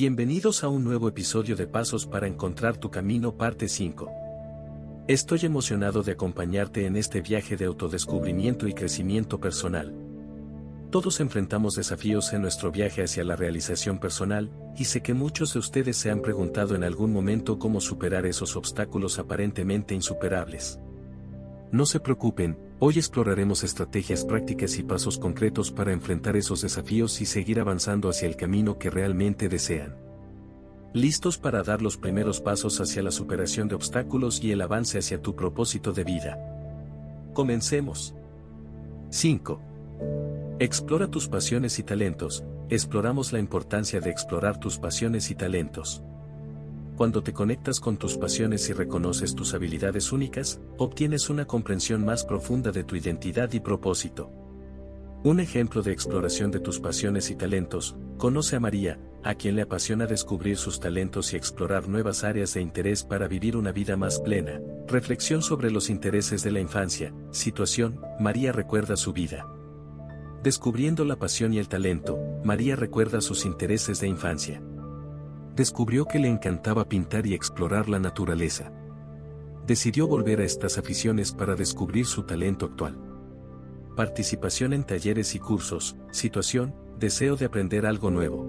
Bienvenidos a un nuevo episodio de Pasos para Encontrar tu Camino parte 5. Estoy emocionado de acompañarte en este viaje de autodescubrimiento y crecimiento personal. Todos enfrentamos desafíos en nuestro viaje hacia la realización personal, y sé que muchos de ustedes se han preguntado en algún momento cómo superar esos obstáculos aparentemente insuperables. No se preocupen, hoy exploraremos estrategias prácticas y pasos concretos para enfrentar esos desafíos y seguir avanzando hacia el camino que realmente desean. ¿Listos para dar los primeros pasos hacia la superación de obstáculos y el avance hacia tu propósito de vida? Comencemos. 5. Explora tus pasiones y talentos. Exploramos la importancia de explorar tus pasiones y talentos. Cuando te conectas con tus pasiones y reconoces tus habilidades únicas, obtienes una comprensión más profunda de tu identidad y propósito. Un ejemplo de exploración de tus pasiones y talentos, conoce a María, a quien le apasiona descubrir sus talentos y explorar nuevas áreas de interés para vivir una vida más plena. Reflexión sobre los intereses de la infancia. Situación, María recuerda su vida. Descubriendo la pasión y el talento, María recuerda sus intereses de infancia descubrió que le encantaba pintar y explorar la naturaleza. Decidió volver a estas aficiones para descubrir su talento actual. Participación en talleres y cursos, situación, deseo de aprender algo nuevo.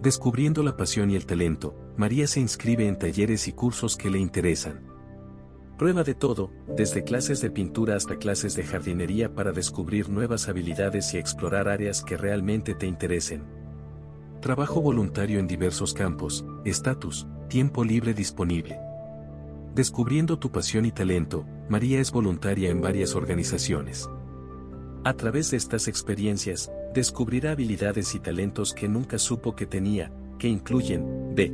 Descubriendo la pasión y el talento, María se inscribe en talleres y cursos que le interesan. Prueba de todo, desde clases de pintura hasta clases de jardinería para descubrir nuevas habilidades y explorar áreas que realmente te interesen. Trabajo voluntario en diversos campos, estatus, tiempo libre disponible. Descubriendo tu pasión y talento, María es voluntaria en varias organizaciones. A través de estas experiencias, descubrirá habilidades y talentos que nunca supo que tenía, que incluyen, b.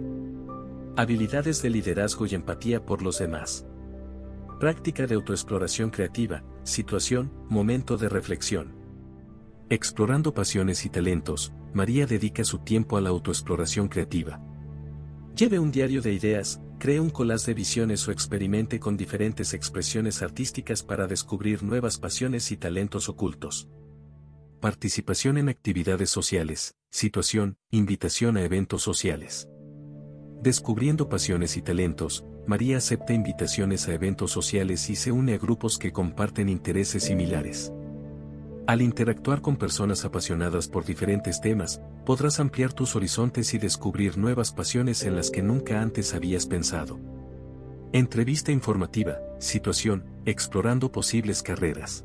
Habilidades de liderazgo y empatía por los demás. Práctica de autoexploración creativa, situación, momento de reflexión. Explorando pasiones y talentos, María dedica su tiempo a la autoexploración creativa. Lleve un diario de ideas, cree un collage de visiones o experimente con diferentes expresiones artísticas para descubrir nuevas pasiones y talentos ocultos. Participación en actividades sociales, situación, invitación a eventos sociales. Descubriendo pasiones y talentos, María acepta invitaciones a eventos sociales y se une a grupos que comparten intereses similares. Al interactuar con personas apasionadas por diferentes temas, podrás ampliar tus horizontes y descubrir nuevas pasiones en las que nunca antes habías pensado. Entrevista informativa, situación, explorando posibles carreras.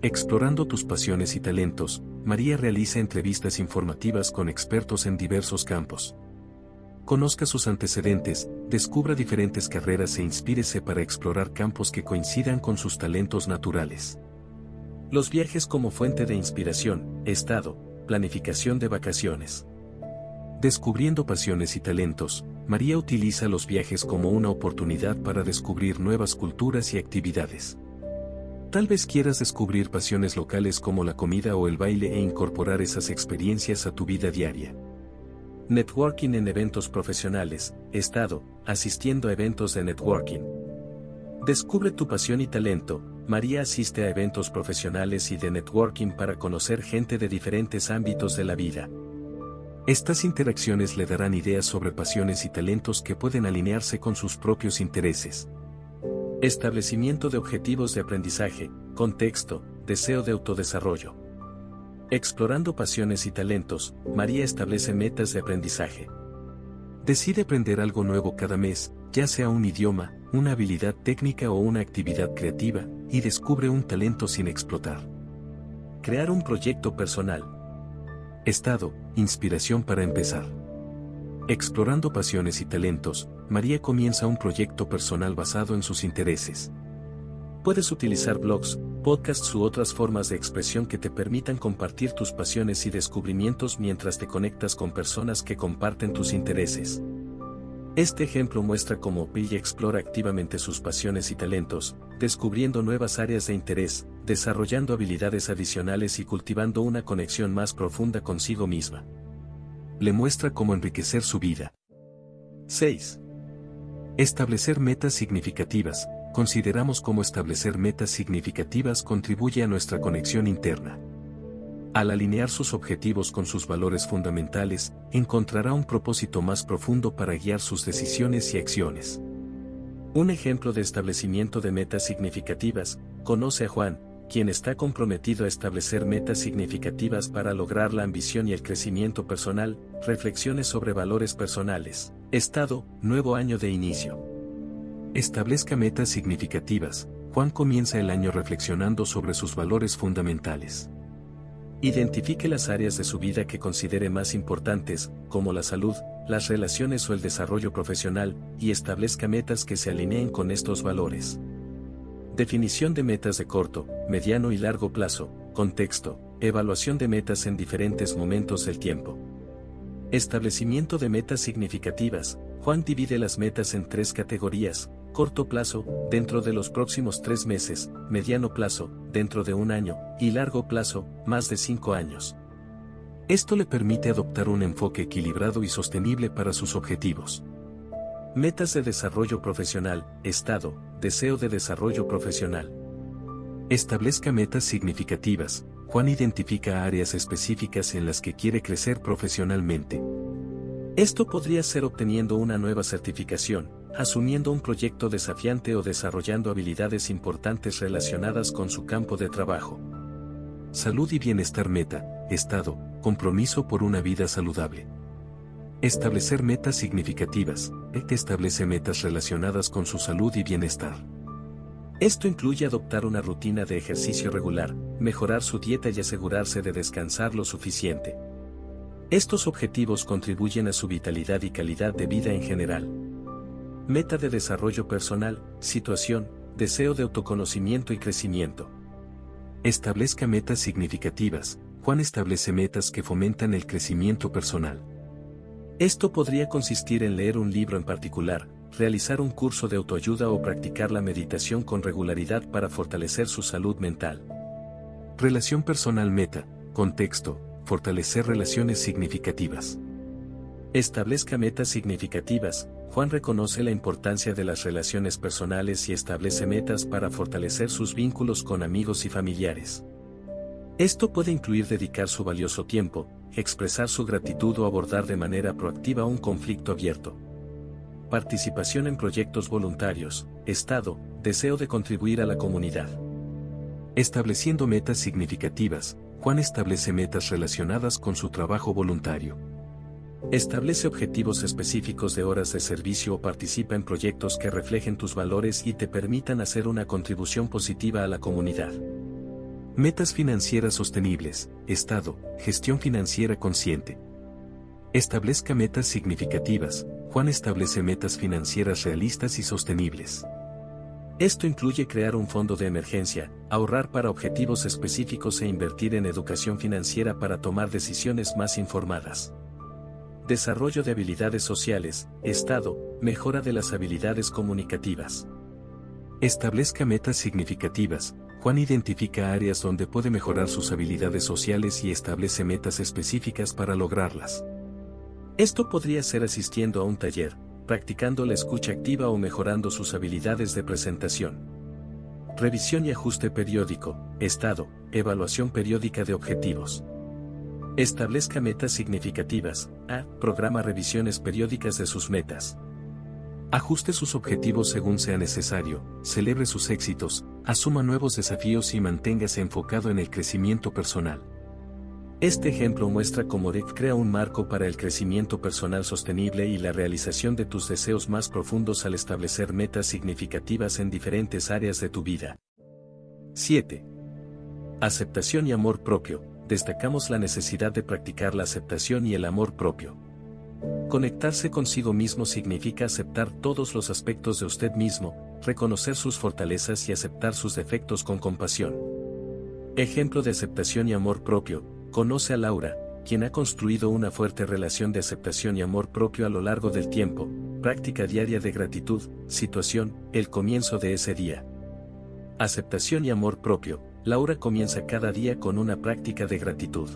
Explorando tus pasiones y talentos, María realiza entrevistas informativas con expertos en diversos campos. Conozca sus antecedentes, descubra diferentes carreras e inspírese para explorar campos que coincidan con sus talentos naturales. Los viajes como fuente de inspiración, estado, planificación de vacaciones. Descubriendo pasiones y talentos, María utiliza los viajes como una oportunidad para descubrir nuevas culturas y actividades. Tal vez quieras descubrir pasiones locales como la comida o el baile e incorporar esas experiencias a tu vida diaria. Networking en eventos profesionales, estado, asistiendo a eventos de networking. Descubre tu pasión y talento, María asiste a eventos profesionales y de networking para conocer gente de diferentes ámbitos de la vida. Estas interacciones le darán ideas sobre pasiones y talentos que pueden alinearse con sus propios intereses. Establecimiento de objetivos de aprendizaje, contexto, deseo de autodesarrollo. Explorando pasiones y talentos, María establece metas de aprendizaje. Decide aprender algo nuevo cada mes, ya sea un idioma, una habilidad técnica o una actividad creativa, y descubre un talento sin explotar. Crear un proyecto personal. Estado, inspiración para empezar. Explorando pasiones y talentos, María comienza un proyecto personal basado en sus intereses. Puedes utilizar blogs, podcasts u otras formas de expresión que te permitan compartir tus pasiones y descubrimientos mientras te conectas con personas que comparten tus intereses. Este ejemplo muestra cómo Pilla explora activamente sus pasiones y talentos, descubriendo nuevas áreas de interés, desarrollando habilidades adicionales y cultivando una conexión más profunda consigo misma. Le muestra cómo enriquecer su vida. 6. Establecer metas significativas. Consideramos cómo establecer metas significativas contribuye a nuestra conexión interna. Al alinear sus objetivos con sus valores fundamentales, encontrará un propósito más profundo para guiar sus decisiones y acciones. Un ejemplo de establecimiento de metas significativas, conoce a Juan, quien está comprometido a establecer metas significativas para lograr la ambición y el crecimiento personal, reflexiones sobre valores personales, estado, nuevo año de inicio. Establezca metas significativas, Juan comienza el año reflexionando sobre sus valores fundamentales. Identifique las áreas de su vida que considere más importantes, como la salud, las relaciones o el desarrollo profesional, y establezca metas que se alineen con estos valores. Definición de metas de corto, mediano y largo plazo, contexto, evaluación de metas en diferentes momentos del tiempo. Establecimiento de metas significativas. Juan divide las metas en tres categorías, corto plazo, dentro de los próximos tres meses, mediano plazo, dentro de un año, y largo plazo, más de cinco años. Esto le permite adoptar un enfoque equilibrado y sostenible para sus objetivos. Metas de desarrollo profesional, estado, deseo de desarrollo profesional. Establezca metas significativas. Juan identifica áreas específicas en las que quiere crecer profesionalmente. Esto podría ser obteniendo una nueva certificación, asumiendo un proyecto desafiante o desarrollando habilidades importantes relacionadas con su campo de trabajo. Salud y bienestar meta, estado, compromiso por una vida saludable. Establecer metas significativas. que establece metas relacionadas con su salud y bienestar. Esto incluye adoptar una rutina de ejercicio regular, mejorar su dieta y asegurarse de descansar lo suficiente. Estos objetivos contribuyen a su vitalidad y calidad de vida en general. Meta de desarrollo personal, situación, deseo de autoconocimiento y crecimiento. Establezca metas significativas. Juan establece metas que fomentan el crecimiento personal. Esto podría consistir en leer un libro en particular, realizar un curso de autoayuda o practicar la meditación con regularidad para fortalecer su salud mental. Relación personal meta, contexto, fortalecer relaciones significativas. Establezca metas significativas. Juan reconoce la importancia de las relaciones personales y establece metas para fortalecer sus vínculos con amigos y familiares. Esto puede incluir dedicar su valioso tiempo, expresar su gratitud o abordar de manera proactiva un conflicto abierto. Participación en proyectos voluntarios, Estado, deseo de contribuir a la comunidad. Estableciendo metas significativas, Juan establece metas relacionadas con su trabajo voluntario. Establece objetivos específicos de horas de servicio o participa en proyectos que reflejen tus valores y te permitan hacer una contribución positiva a la comunidad. Metas financieras sostenibles, Estado, gestión financiera consciente. Establezca metas significativas, Juan establece metas financieras realistas y sostenibles. Esto incluye crear un fondo de emergencia, ahorrar para objetivos específicos e invertir en educación financiera para tomar decisiones más informadas. Desarrollo de habilidades sociales, Estado, mejora de las habilidades comunicativas. Establezca metas significativas, Juan identifica áreas donde puede mejorar sus habilidades sociales y establece metas específicas para lograrlas. Esto podría ser asistiendo a un taller, practicando la escucha activa o mejorando sus habilidades de presentación. Revisión y ajuste periódico, estado, evaluación periódica de objetivos. Establezca metas significativas. A. Programa revisiones periódicas de sus metas. Ajuste sus objetivos según sea necesario, celebre sus éxitos, asuma nuevos desafíos y manténgase enfocado en el crecimiento personal. Este ejemplo muestra cómo DEC crea un marco para el crecimiento personal sostenible y la realización de tus deseos más profundos al establecer metas significativas en diferentes áreas de tu vida. 7. Aceptación y amor propio. Destacamos la necesidad de practicar la aceptación y el amor propio. Conectarse consigo mismo significa aceptar todos los aspectos de usted mismo, reconocer sus fortalezas y aceptar sus defectos con compasión. Ejemplo de aceptación y amor propio, conoce a Laura, quien ha construido una fuerte relación de aceptación y amor propio a lo largo del tiempo, práctica diaria de gratitud, situación, el comienzo de ese día. Aceptación y amor propio, Laura comienza cada día con una práctica de gratitud.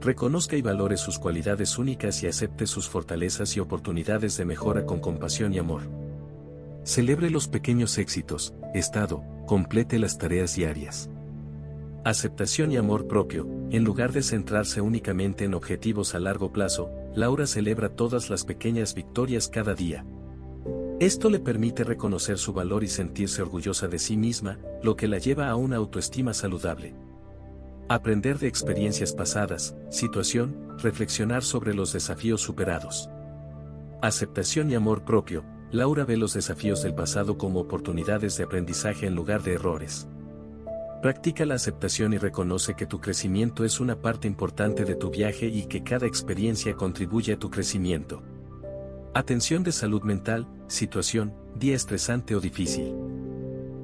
Reconozca y valore sus cualidades únicas y acepte sus fortalezas y oportunidades de mejora con compasión y amor. Celebre los pequeños éxitos, estado, complete las tareas diarias. Aceptación y amor propio, en lugar de centrarse únicamente en objetivos a largo plazo, Laura celebra todas las pequeñas victorias cada día. Esto le permite reconocer su valor y sentirse orgullosa de sí misma, lo que la lleva a una autoestima saludable. Aprender de experiencias pasadas, situación, reflexionar sobre los desafíos superados. Aceptación y amor propio, Laura ve los desafíos del pasado como oportunidades de aprendizaje en lugar de errores. Practica la aceptación y reconoce que tu crecimiento es una parte importante de tu viaje y que cada experiencia contribuye a tu crecimiento. Atención de salud mental, situación, día estresante o difícil.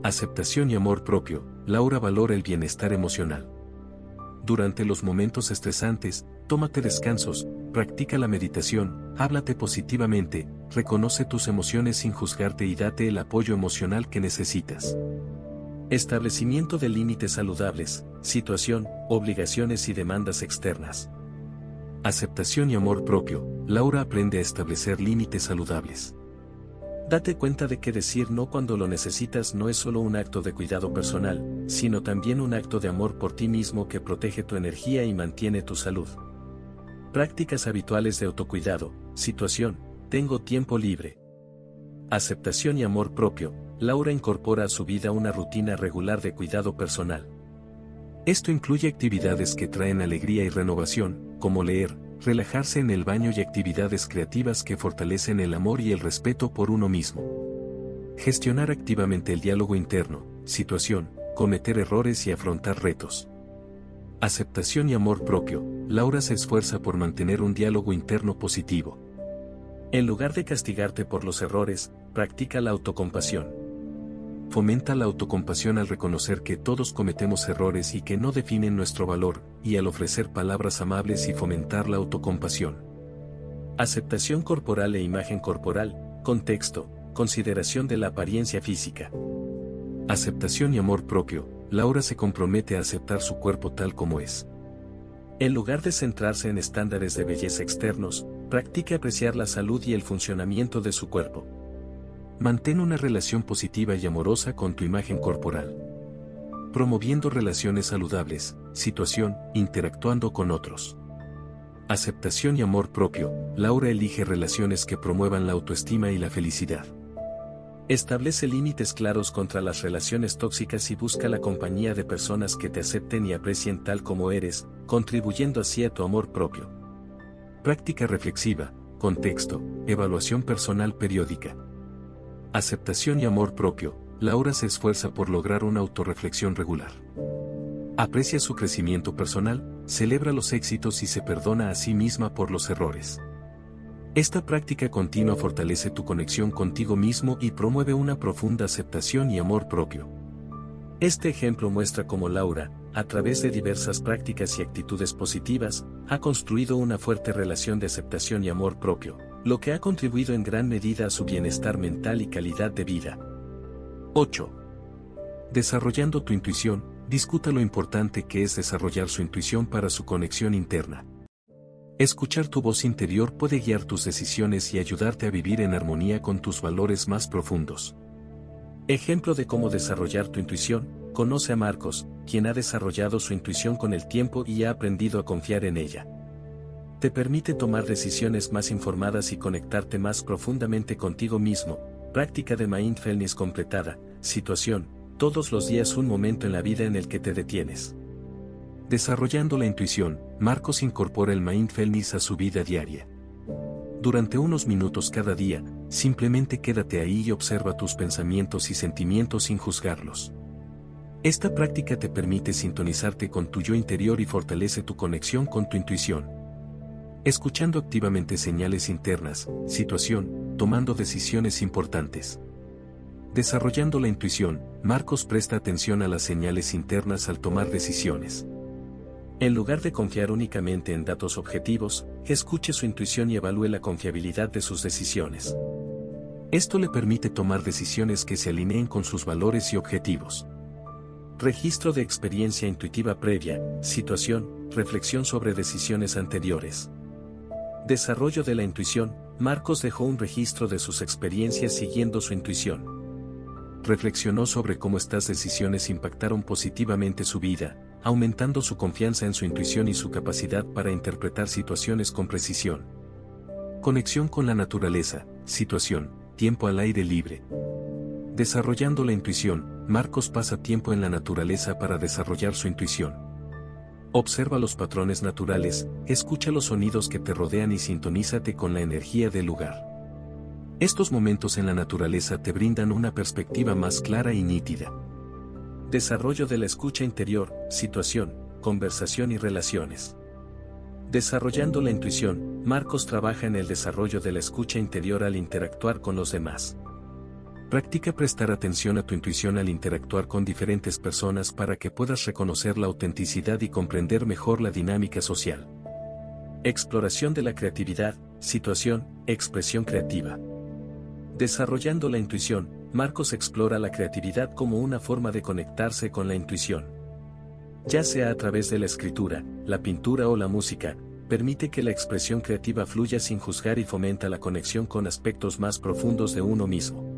Aceptación y amor propio, Laura valora el bienestar emocional. Durante los momentos estresantes, tómate descansos, practica la meditación, háblate positivamente, reconoce tus emociones sin juzgarte y date el apoyo emocional que necesitas. Establecimiento de límites saludables, situación, obligaciones y demandas externas. Aceptación y amor propio, Laura aprende a establecer límites saludables. Date cuenta de que decir no cuando lo necesitas no es solo un acto de cuidado personal, sino también un acto de amor por ti mismo que protege tu energía y mantiene tu salud. Prácticas habituales de autocuidado, situación, tengo tiempo libre. Aceptación y amor propio, Laura incorpora a su vida una rutina regular de cuidado personal. Esto incluye actividades que traen alegría y renovación, como leer, relajarse en el baño y actividades creativas que fortalecen el amor y el respeto por uno mismo. Gestionar activamente el diálogo interno, situación, cometer errores y afrontar retos. Aceptación y amor propio, Laura se esfuerza por mantener un diálogo interno positivo. En lugar de castigarte por los errores, practica la autocompasión fomenta la autocompasión al reconocer que todos cometemos errores y que no definen nuestro valor, y al ofrecer palabras amables y fomentar la autocompasión. Aceptación corporal e imagen corporal, contexto, consideración de la apariencia física. Aceptación y amor propio, Laura se compromete a aceptar su cuerpo tal como es. En lugar de centrarse en estándares de belleza externos, practica apreciar la salud y el funcionamiento de su cuerpo. Mantén una relación positiva y amorosa con tu imagen corporal. Promoviendo relaciones saludables, situación, interactuando con otros. Aceptación y amor propio, Laura elige relaciones que promuevan la autoestima y la felicidad. Establece límites claros contra las relaciones tóxicas y busca la compañía de personas que te acepten y aprecien tal como eres, contribuyendo así a tu amor propio. Práctica reflexiva, contexto, evaluación personal periódica. Aceptación y amor propio, Laura se esfuerza por lograr una autorreflexión regular. Aprecia su crecimiento personal, celebra los éxitos y se perdona a sí misma por los errores. Esta práctica continua fortalece tu conexión contigo mismo y promueve una profunda aceptación y amor propio. Este ejemplo muestra cómo Laura, a través de diversas prácticas y actitudes positivas, ha construido una fuerte relación de aceptación y amor propio, lo que ha contribuido en gran medida a su bienestar mental y calidad de vida. 8. Desarrollando tu intuición, discuta lo importante que es desarrollar su intuición para su conexión interna. Escuchar tu voz interior puede guiar tus decisiones y ayudarte a vivir en armonía con tus valores más profundos. Ejemplo de cómo desarrollar tu intuición, conoce a Marcos, quien ha desarrollado su intuición con el tiempo y ha aprendido a confiar en ella. Te permite tomar decisiones más informadas y conectarte más profundamente contigo mismo. Práctica de mindfulness completada. Situación. Todos los días un momento en la vida en el que te detienes. Desarrollando la intuición, Marcos incorpora el mindfulness a su vida diaria. Durante unos minutos cada día, simplemente quédate ahí y observa tus pensamientos y sentimientos sin juzgarlos. Esta práctica te permite sintonizarte con tu yo interior y fortalece tu conexión con tu intuición escuchando activamente señales internas, situación, tomando decisiones importantes. Desarrollando la intuición, Marcos presta atención a las señales internas al tomar decisiones. En lugar de confiar únicamente en datos objetivos, escuche su intuición y evalúe la confiabilidad de sus decisiones. Esto le permite tomar decisiones que se alineen con sus valores y objetivos. Registro de experiencia intuitiva previa, situación, reflexión sobre decisiones anteriores. Desarrollo de la intuición, Marcos dejó un registro de sus experiencias siguiendo su intuición. Reflexionó sobre cómo estas decisiones impactaron positivamente su vida, aumentando su confianza en su intuición y su capacidad para interpretar situaciones con precisión. Conexión con la naturaleza, situación, tiempo al aire libre. Desarrollando la intuición, Marcos pasa tiempo en la naturaleza para desarrollar su intuición. Observa los patrones naturales, escucha los sonidos que te rodean y sintonízate con la energía del lugar. Estos momentos en la naturaleza te brindan una perspectiva más clara y nítida. Desarrollo de la escucha interior, situación, conversación y relaciones. Desarrollando la intuición, Marcos trabaja en el desarrollo de la escucha interior al interactuar con los demás. Practica prestar atención a tu intuición al interactuar con diferentes personas para que puedas reconocer la autenticidad y comprender mejor la dinámica social. Exploración de la creatividad, situación, expresión creativa. Desarrollando la intuición, Marcos explora la creatividad como una forma de conectarse con la intuición. Ya sea a través de la escritura, la pintura o la música, permite que la expresión creativa fluya sin juzgar y fomenta la conexión con aspectos más profundos de uno mismo.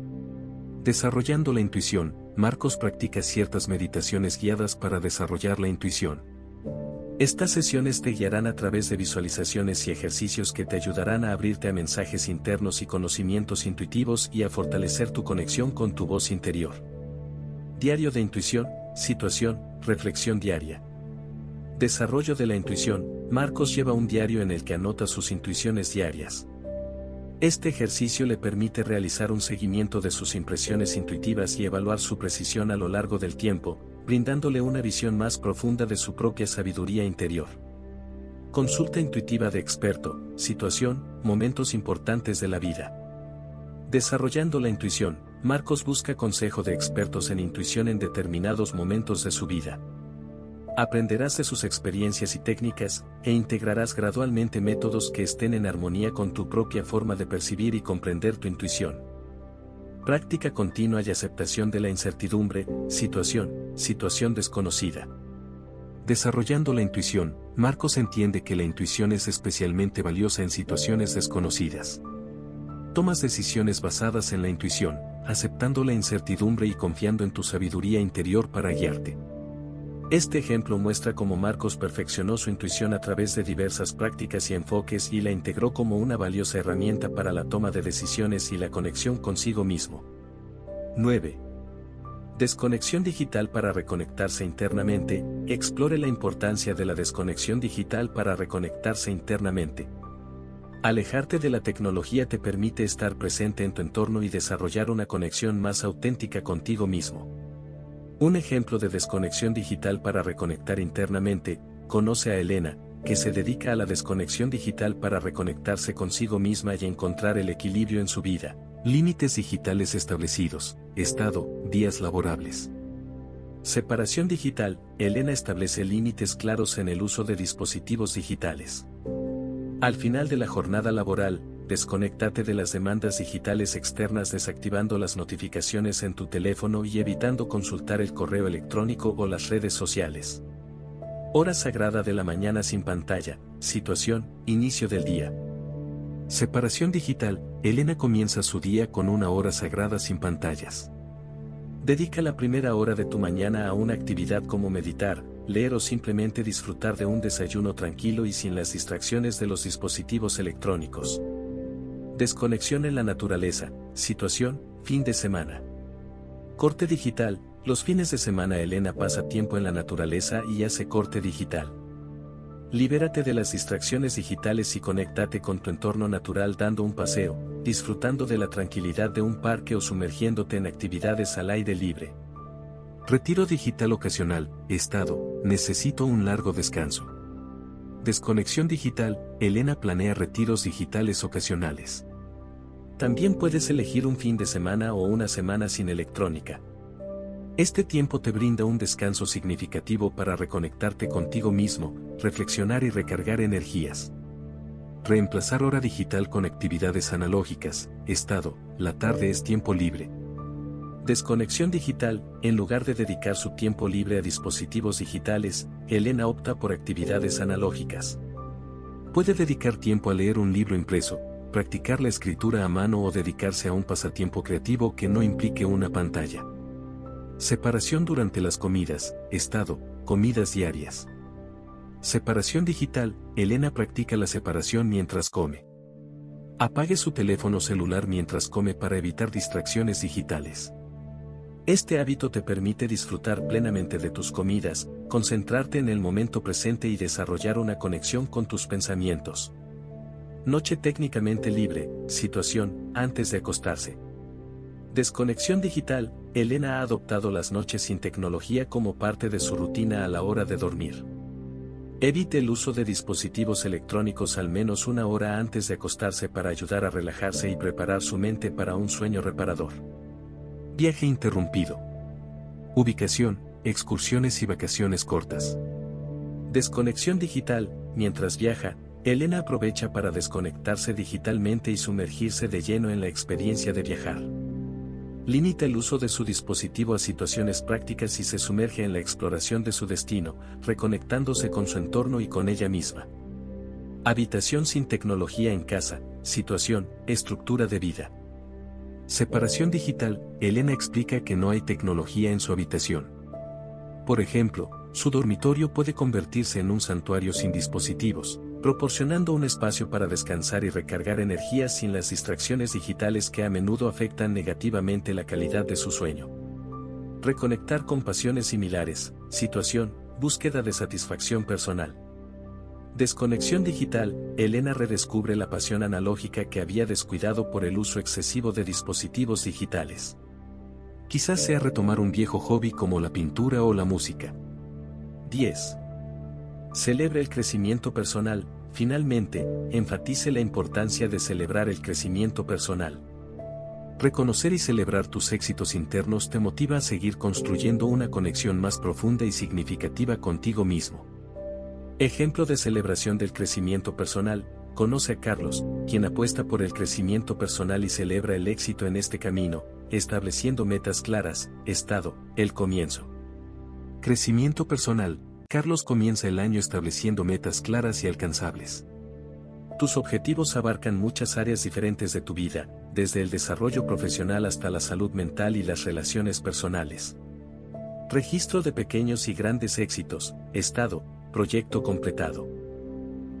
Desarrollando la intuición, Marcos practica ciertas meditaciones guiadas para desarrollar la intuición. Estas sesiones te guiarán a través de visualizaciones y ejercicios que te ayudarán a abrirte a mensajes internos y conocimientos intuitivos y a fortalecer tu conexión con tu voz interior. Diario de intuición, situación, reflexión diaria. Desarrollo de la intuición, Marcos lleva un diario en el que anota sus intuiciones diarias. Este ejercicio le permite realizar un seguimiento de sus impresiones intuitivas y evaluar su precisión a lo largo del tiempo, brindándole una visión más profunda de su propia sabiduría interior. Consulta intuitiva de experto, situación, momentos importantes de la vida. Desarrollando la intuición, Marcos busca consejo de expertos en intuición en determinados momentos de su vida. Aprenderás de sus experiencias y técnicas, e integrarás gradualmente métodos que estén en armonía con tu propia forma de percibir y comprender tu intuición. Práctica continua y aceptación de la incertidumbre, situación, situación desconocida. Desarrollando la intuición, Marcos entiende que la intuición es especialmente valiosa en situaciones desconocidas. Tomas decisiones basadas en la intuición, aceptando la incertidumbre y confiando en tu sabiduría interior para guiarte. Este ejemplo muestra cómo Marcos perfeccionó su intuición a través de diversas prácticas y enfoques y la integró como una valiosa herramienta para la toma de decisiones y la conexión consigo mismo. 9. Desconexión digital para reconectarse internamente, explore la importancia de la desconexión digital para reconectarse internamente. Alejarte de la tecnología te permite estar presente en tu entorno y desarrollar una conexión más auténtica contigo mismo. Un ejemplo de desconexión digital para reconectar internamente, conoce a Elena, que se dedica a la desconexión digital para reconectarse consigo misma y encontrar el equilibrio en su vida. Límites digitales establecidos, estado, días laborables. Separación digital, Elena establece límites claros en el uso de dispositivos digitales. Al final de la jornada laboral, desconéctate de las demandas digitales externas desactivando las notificaciones en tu teléfono y evitando consultar el correo electrónico o las redes sociales. Hora sagrada de la mañana sin pantalla, situación, inicio del día. Separación digital, Elena comienza su día con una hora sagrada sin pantallas. Dedica la primera hora de tu mañana a una actividad como meditar, leer o simplemente disfrutar de un desayuno tranquilo y sin las distracciones de los dispositivos electrónicos. Desconexión en la naturaleza, situación, fin de semana. Corte digital, los fines de semana Elena pasa tiempo en la naturaleza y hace corte digital. Libérate de las distracciones digitales y conéctate con tu entorno natural dando un paseo, disfrutando de la tranquilidad de un parque o sumergiéndote en actividades al aire libre. Retiro digital ocasional, estado, necesito un largo descanso. Desconexión digital, Elena planea retiros digitales ocasionales. También puedes elegir un fin de semana o una semana sin electrónica. Este tiempo te brinda un descanso significativo para reconectarte contigo mismo, reflexionar y recargar energías. Reemplazar hora digital con actividades analógicas, estado, la tarde es tiempo libre. Desconexión digital, en lugar de dedicar su tiempo libre a dispositivos digitales, Elena opta por actividades analógicas. Puede dedicar tiempo a leer un libro impreso, practicar la escritura a mano o dedicarse a un pasatiempo creativo que no implique una pantalla. Separación durante las comidas, estado, Comidas diarias. Separación digital, Elena practica la separación mientras come. Apague su teléfono celular mientras come para evitar distracciones digitales. Este hábito te permite disfrutar plenamente de tus comidas, concentrarte en el momento presente y desarrollar una conexión con tus pensamientos. Noche técnicamente libre, situación, antes de acostarse. Desconexión digital, Elena ha adoptado las noches sin tecnología como parte de su rutina a la hora de dormir. Evite el uso de dispositivos electrónicos al menos una hora antes de acostarse para ayudar a relajarse y preparar su mente para un sueño reparador. Viaje interrumpido. Ubicación, excursiones y vacaciones cortas. Desconexión digital, mientras viaja, Elena aprovecha para desconectarse digitalmente y sumergirse de lleno en la experiencia de viajar. Limita el uso de su dispositivo a situaciones prácticas y se sumerge en la exploración de su destino, reconectándose con su entorno y con ella misma. Habitación sin tecnología en casa, situación, estructura de vida. Separación digital, Elena explica que no hay tecnología en su habitación. Por ejemplo, su dormitorio puede convertirse en un santuario sin dispositivos, proporcionando un espacio para descansar y recargar energías sin las distracciones digitales que a menudo afectan negativamente la calidad de su sueño. Reconectar con pasiones similares, situación, búsqueda de satisfacción personal. Desconexión digital, Elena redescubre la pasión analógica que había descuidado por el uso excesivo de dispositivos digitales. Quizás sea retomar un viejo hobby como la pintura o la música. 10. Celebra el crecimiento personal, finalmente, enfatice la importancia de celebrar el crecimiento personal. Reconocer y celebrar tus éxitos internos te motiva a seguir construyendo una conexión más profunda y significativa contigo mismo. Ejemplo de celebración del crecimiento personal, conoce a Carlos, quien apuesta por el crecimiento personal y celebra el éxito en este camino, estableciendo metas claras, estado, el comienzo. Crecimiento personal, Carlos comienza el año estableciendo metas claras y alcanzables. Tus objetivos abarcan muchas áreas diferentes de tu vida, desde el desarrollo profesional hasta la salud mental y las relaciones personales. Registro de pequeños y grandes éxitos, estado, Proyecto completado.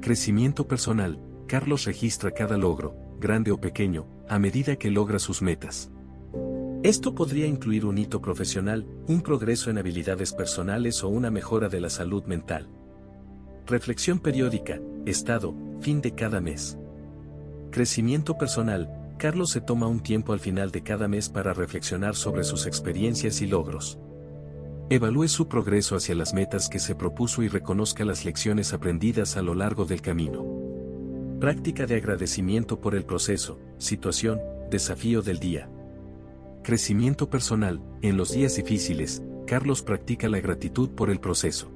Crecimiento personal. Carlos registra cada logro, grande o pequeño, a medida que logra sus metas. Esto podría incluir un hito profesional, un progreso en habilidades personales o una mejora de la salud mental. Reflexión periódica, estado, fin de cada mes. Crecimiento personal, Carlos se toma un tiempo al final de cada mes para reflexionar sobre sus experiencias y logros. Evalúe su progreso hacia las metas que se propuso y reconozca las lecciones aprendidas a lo largo del camino. Práctica de agradecimiento por el proceso, situación, desafío del día. Crecimiento personal, en los días difíciles, Carlos practica la gratitud por el proceso.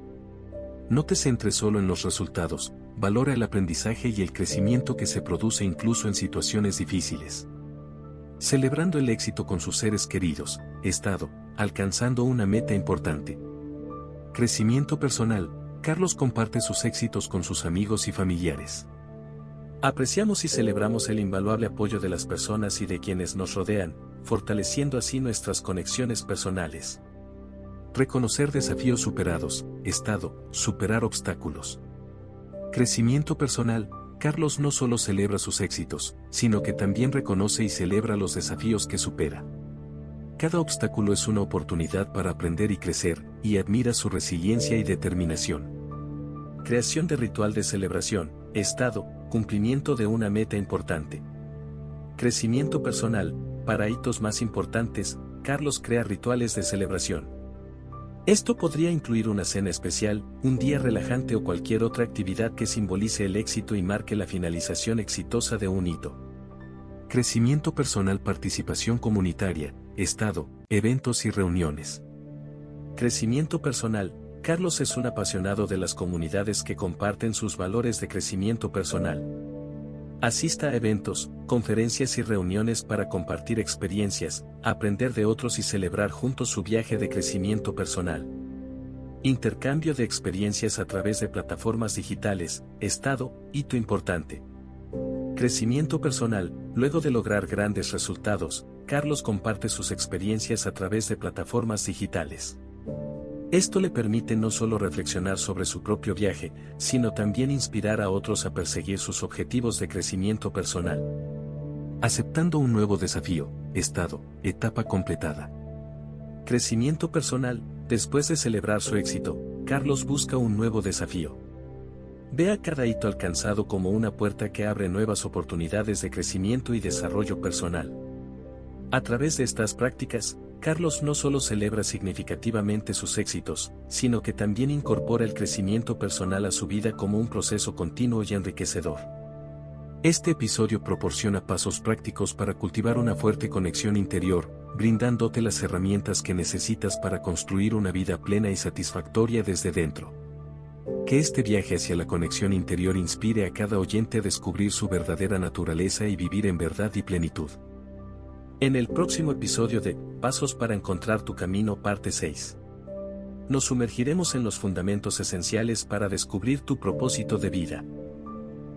No te centres solo en los resultados, valora el aprendizaje y el crecimiento que se produce incluso en situaciones difíciles. Celebrando el éxito con sus seres queridos, estado, alcanzando una meta importante. Crecimiento personal, Carlos comparte sus éxitos con sus amigos y familiares. Apreciamos y celebramos el invaluable apoyo de las personas y de quienes nos rodean, fortaleciendo así nuestras conexiones personales. Reconocer desafíos superados, estado, superar obstáculos. Crecimiento personal, Carlos no solo celebra sus éxitos, sino que también reconoce y celebra los desafíos que supera. Cada obstáculo es una oportunidad para aprender y crecer, y admira su resiliencia y determinación. Creación de ritual de celebración, estado, cumplimiento de una meta importante. Crecimiento personal, para hitos más importantes, Carlos crea rituales de celebración. Esto podría incluir una cena especial, un día relajante o cualquier otra actividad que simbolice el éxito y marque la finalización exitosa de un hito. Crecimiento personal, participación comunitaria, estado, eventos y reuniones. Crecimiento personal, Carlos es un apasionado de las comunidades que comparten sus valores de crecimiento personal. Asista a eventos, conferencias y reuniones para compartir experiencias, aprender de otros y celebrar juntos su viaje de crecimiento personal. Intercambio de experiencias a través de plataformas digitales, estado, hito importante. Crecimiento personal, luego de lograr grandes resultados, Carlos comparte sus experiencias a través de plataformas digitales. Esto le permite no solo reflexionar sobre su propio viaje, sino también inspirar a otros a perseguir sus objetivos de crecimiento personal. Aceptando un nuevo desafío, estado, etapa completada. Crecimiento personal, después de celebrar su éxito, Carlos busca un nuevo desafío. Ve a cada hito alcanzado como una puerta que abre nuevas oportunidades de crecimiento y desarrollo personal. A través de estas prácticas, Carlos no solo celebra significativamente sus éxitos, sino que también incorpora el crecimiento personal a su vida como un proceso continuo y enriquecedor. Este episodio proporciona pasos prácticos para cultivar una fuerte conexión interior, brindándote las herramientas que necesitas para construir una vida plena y satisfactoria desde dentro. Que este viaje hacia la conexión interior inspire a cada oyente a descubrir su verdadera naturaleza y vivir en verdad y plenitud. En el próximo episodio de Pasos para encontrar tu camino parte 6. Nos sumergiremos en los fundamentos esenciales para descubrir tu propósito de vida.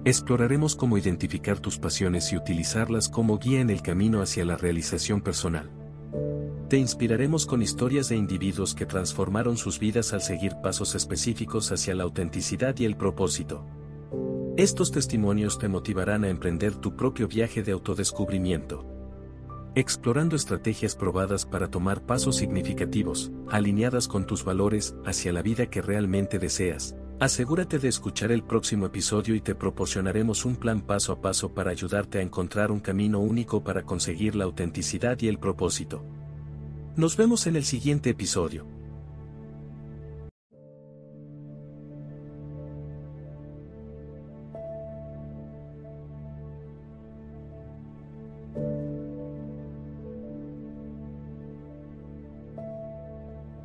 Exploraremos cómo identificar tus pasiones y utilizarlas como guía en el camino hacia la realización personal. Te inspiraremos con historias de individuos que transformaron sus vidas al seguir pasos específicos hacia la autenticidad y el propósito. Estos testimonios te motivarán a emprender tu propio viaje de autodescubrimiento. Explorando estrategias probadas para tomar pasos significativos, alineadas con tus valores, hacia la vida que realmente deseas, Asegúrate de escuchar el próximo episodio y te proporcionaremos un plan paso a paso para ayudarte a encontrar un camino único para conseguir la autenticidad y el propósito. Nos vemos en el siguiente episodio.